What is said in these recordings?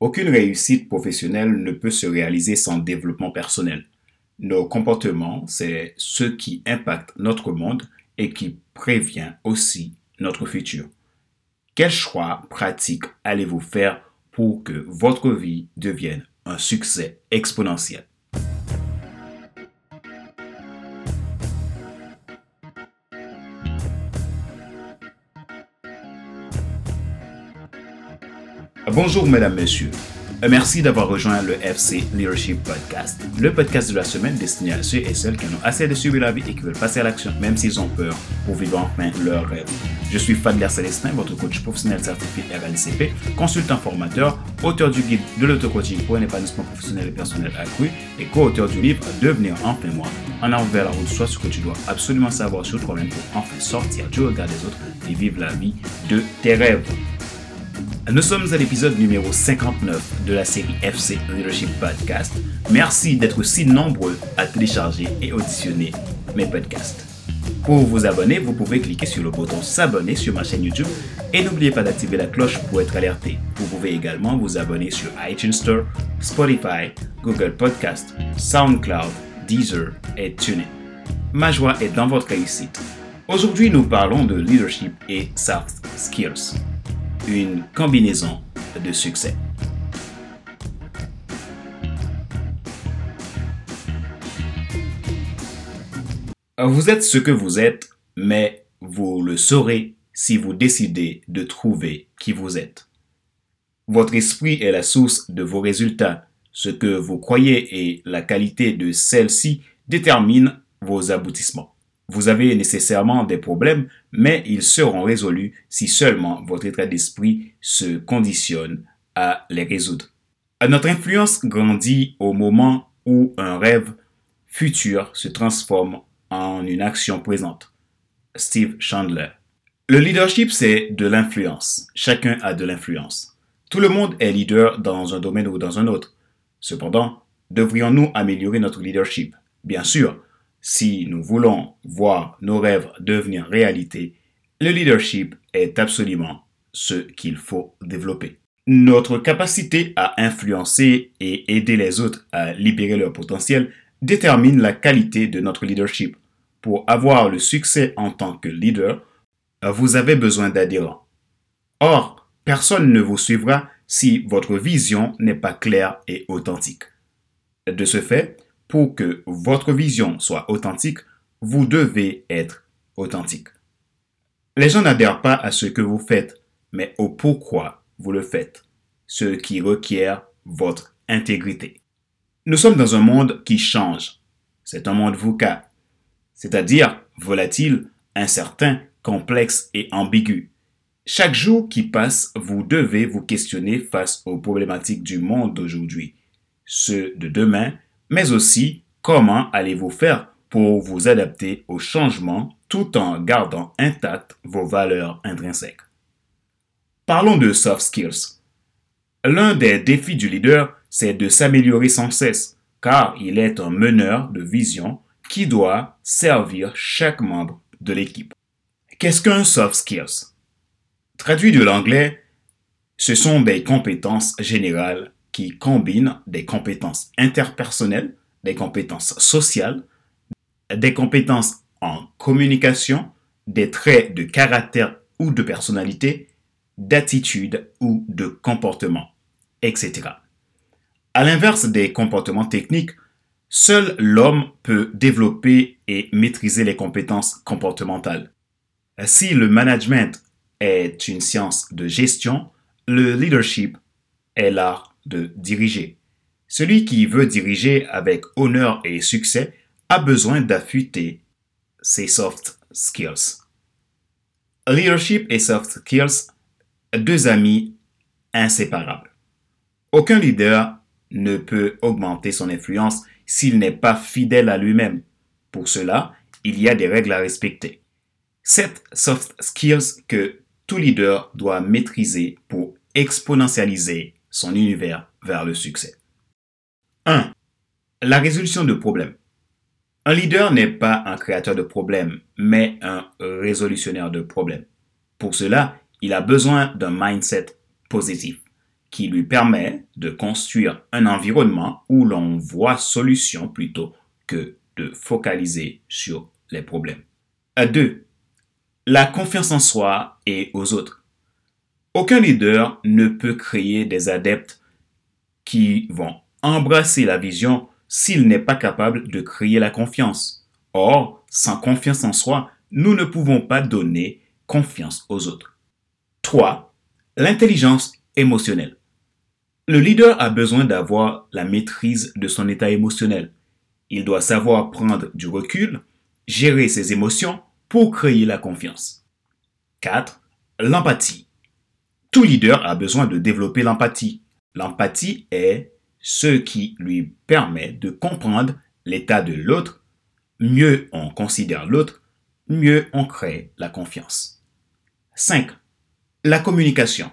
Aucune réussite professionnelle ne peut se réaliser sans développement personnel. Nos comportements, c'est ce qui impacte notre monde et qui prévient aussi notre futur. Quel choix pratique allez-vous faire pour que votre vie devienne un succès exponentiel? Bonjour mesdames, messieurs. Euh, merci d'avoir rejoint le FC Leadership Podcast, le podcast de la semaine destiné à ceux et celles qui ont assez de suivre la vie et qui veulent passer à l'action, même s'ils ont peur, pour vivre enfin leur rêve. Je suis Fadler Célestin, votre coach professionnel certifié RNCP, consultant formateur, auteur du guide de l'auto-coaching pour un épanouissement professionnel et personnel accru et co-auteur du livre Devenir enfin moi, en avant vers la route, soit ce que tu dois absolument savoir sur toi-même pour enfin sortir du regard des autres et vivre la vie de tes rêves. Nous sommes à l'épisode numéro 59 de la série FC Leadership Podcast. Merci d'être si nombreux à télécharger et auditionner mes podcasts. Pour vous abonner, vous pouvez cliquer sur le bouton s'abonner sur ma chaîne YouTube et n'oubliez pas d'activer la cloche pour être alerté. Vous pouvez également vous abonner sur iTunes Store, Spotify, Google Podcast, SoundCloud, Deezer et TuneIn. Ma joie est dans votre réussite. Aujourd'hui, nous parlons de leadership et soft skills une combinaison de succès. Vous êtes ce que vous êtes, mais vous le saurez si vous décidez de trouver qui vous êtes. Votre esprit est la source de vos résultats. Ce que vous croyez et la qualité de celle-ci déterminent vos aboutissements. Vous avez nécessairement des problèmes, mais ils seront résolus si seulement votre état d'esprit se conditionne à les résoudre. Notre influence grandit au moment où un rêve futur se transforme en une action présente. Steve Chandler. Le leadership, c'est de l'influence. Chacun a de l'influence. Tout le monde est leader dans un domaine ou dans un autre. Cependant, devrions-nous améliorer notre leadership? Bien sûr, si nous voulons voir nos rêves devenir réalité, le leadership est absolument ce qu'il faut développer. Notre capacité à influencer et aider les autres à libérer leur potentiel détermine la qualité de notre leadership. Pour avoir le succès en tant que leader, vous avez besoin d'adhérents. Or, personne ne vous suivra si votre vision n'est pas claire et authentique. De ce fait, pour que votre vision soit authentique, vous devez être authentique. Les gens n'adhèrent pas à ce que vous faites, mais au pourquoi vous le faites, ce qui requiert votre intégrité. Nous sommes dans un monde qui change. C'est un monde VUCA, c'est-à-dire volatile, incertain, complexe et ambigu. Chaque jour qui passe, vous devez vous questionner face aux problématiques du monde d'aujourd'hui, ceux de demain mais aussi comment allez-vous faire pour vous adapter aux changements tout en gardant intactes vos valeurs intrinsèques? Parlons de soft skills. L'un des défis du leader, c'est de s'améliorer sans cesse, car il est un meneur de vision qui doit servir chaque membre de l'équipe. Qu'est-ce qu'un soft skills? Traduit de l'anglais, ce sont des compétences générales qui combine des compétences interpersonnelles, des compétences sociales, des compétences en communication, des traits de caractère ou de personnalité, d'attitude ou de comportement, etc. À l'inverse des comportements techniques, seul l'homme peut développer et maîtriser les compétences comportementales. Si le management est une science de gestion, le leadership est l'art de diriger. Celui qui veut diriger avec honneur et succès a besoin d'affûter ses soft skills. Leadership et soft skills, deux amis inséparables. Aucun leader ne peut augmenter son influence s'il n'est pas fidèle à lui-même. Pour cela, il y a des règles à respecter. Sept soft skills que tout leader doit maîtriser pour exponentialiser son univers vers le succès. 1. La résolution de problèmes. Un leader n'est pas un créateur de problèmes, mais un résolutionnaire de problèmes. Pour cela, il a besoin d'un mindset positif qui lui permet de construire un environnement où l'on voit solution plutôt que de focaliser sur les problèmes. À deux, la confiance en soi et aux autres. Aucun leader ne peut créer des adeptes qui vont embrasser la vision s'il n'est pas capable de créer la confiance. Or, sans confiance en soi, nous ne pouvons pas donner confiance aux autres. 3. L'intelligence émotionnelle. Le leader a besoin d'avoir la maîtrise de son état émotionnel. Il doit savoir prendre du recul, gérer ses émotions pour créer la confiance. 4. L'empathie. Tout leader a besoin de développer l'empathie. L'empathie est ce qui lui permet de comprendre l'état de l'autre. Mieux on considère l'autre, mieux on crée la confiance. 5. La communication.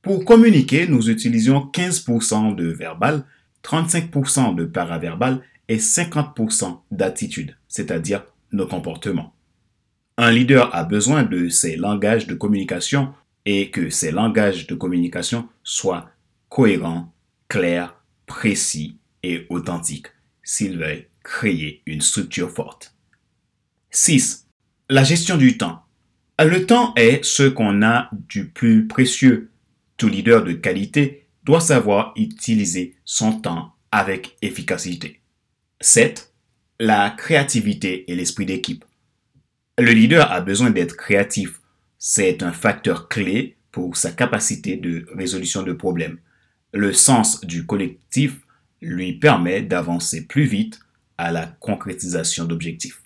Pour communiquer, nous utilisons 15% de verbal, 35% de paraverbal et 50% d'attitude, c'est-à-dire nos comportements. Un leader a besoin de ces langages de communication et que ces langages de communication soient cohérents, clairs, précis et authentiques s'il veut créer une structure forte. 6. La gestion du temps. Le temps est ce qu'on a du plus précieux tout leader de qualité doit savoir utiliser son temps avec efficacité. 7. La créativité et l'esprit d'équipe. Le leader a besoin d'être créatif. C'est un facteur clé pour sa capacité de résolution de problèmes. Le sens du collectif lui permet d'avancer plus vite à la concrétisation d'objectifs.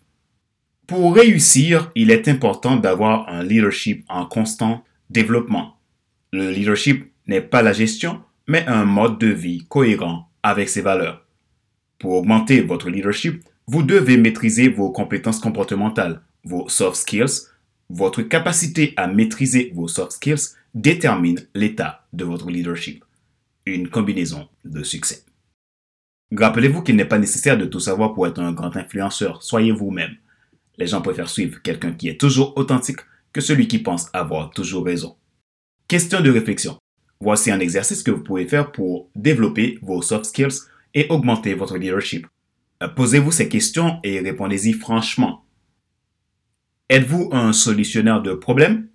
Pour réussir, il est important d'avoir un leadership en constant développement. Le leadership n'est pas la gestion, mais un mode de vie cohérent avec ses valeurs. Pour augmenter votre leadership, vous devez maîtriser vos compétences comportementales, vos soft skills. Votre capacité à maîtriser vos soft skills détermine l'état de votre leadership. Une combinaison de succès. Rappelez-vous qu'il n'est pas nécessaire de tout savoir pour être un grand influenceur. Soyez vous-même. Les gens préfèrent suivre quelqu'un qui est toujours authentique que celui qui pense avoir toujours raison. Question de réflexion. Voici un exercice que vous pouvez faire pour développer vos soft skills et augmenter votre leadership. Euh, posez-vous ces questions et répondez-y franchement. Êtes-vous un solutionnaire de problèmes?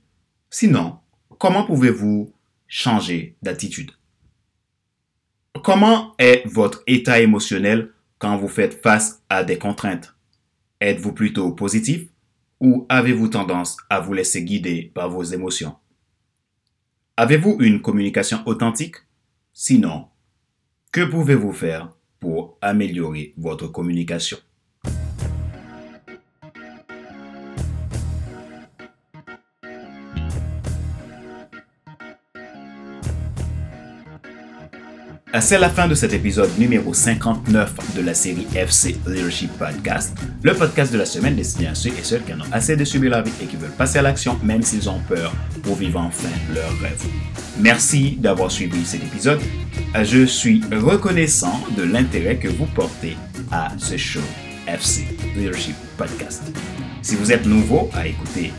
Sinon, comment pouvez-vous changer d'attitude? Comment est votre état émotionnel quand vous faites face à des contraintes? Êtes-vous plutôt positif ou avez-vous tendance à vous laisser guider par vos émotions? Avez-vous une communication authentique? Sinon, que pouvez-vous faire pour améliorer votre communication? C'est la fin de cet épisode numéro 59 de la série FC Leadership Podcast, le podcast de la semaine destiné à ceux et celles qui en ont assez de subir la vie et qui veulent passer à l'action même s'ils ont peur pour vivre enfin leur rêve. Merci d'avoir suivi cet épisode. Je suis reconnaissant de l'intérêt que vous portez à ce show FC Leadership Podcast. Si vous êtes nouveau à écouter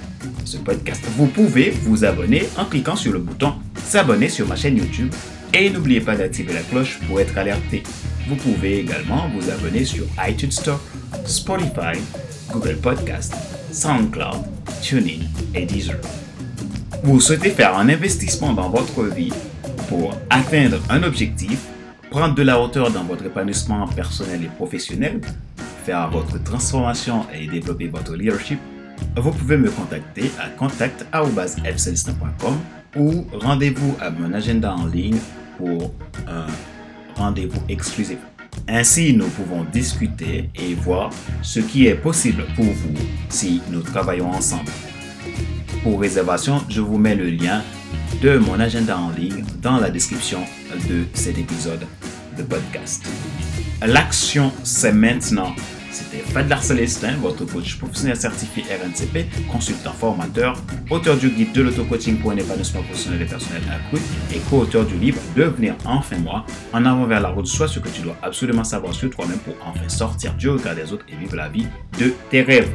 ce podcast, vous pouvez vous abonner en cliquant sur le bouton s'abonner sur ma chaîne YouTube et n'oubliez pas d'activer la cloche pour être alerté. Vous pouvez également vous abonner sur iTunes Store, Spotify, Google Podcast, SoundCloud, TuneIn et Deezer. Vous souhaitez faire un investissement dans votre vie pour atteindre un objectif, prendre de la hauteur dans votre épanouissement personnel et professionnel, faire votre transformation et développer votre leadership, vous pouvez me contacter à contact.fcelestin.com ou rendez-vous à mon agenda en ligne pour un rendez-vous exclusif. Ainsi, nous pouvons discuter et voir ce qui est possible pour vous si nous travaillons ensemble. Pour réservation, je vous mets le lien de mon agenda en ligne dans la description de cet épisode de podcast. L'action, c'est maintenant c'était Fadlar Célestin, votre coach professionnel certifié RNCP, consultant formateur, auteur du guide de l'auto-coaching pour un épanouissement professionnel et personnel accru et co-auteur du livre Devenir enfin moi, en avant vers la route, soit ce que tu dois absolument savoir sur toi-même pour enfin sortir du regard des autres et vivre la vie de tes rêves.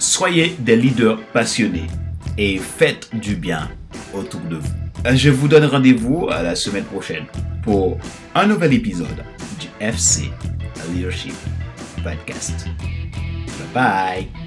Soyez des leaders passionnés et faites du bien autour de vous. Je vous donne rendez-vous la semaine prochaine pour un nouvel épisode du FC Leadership Podcast. Bye bye.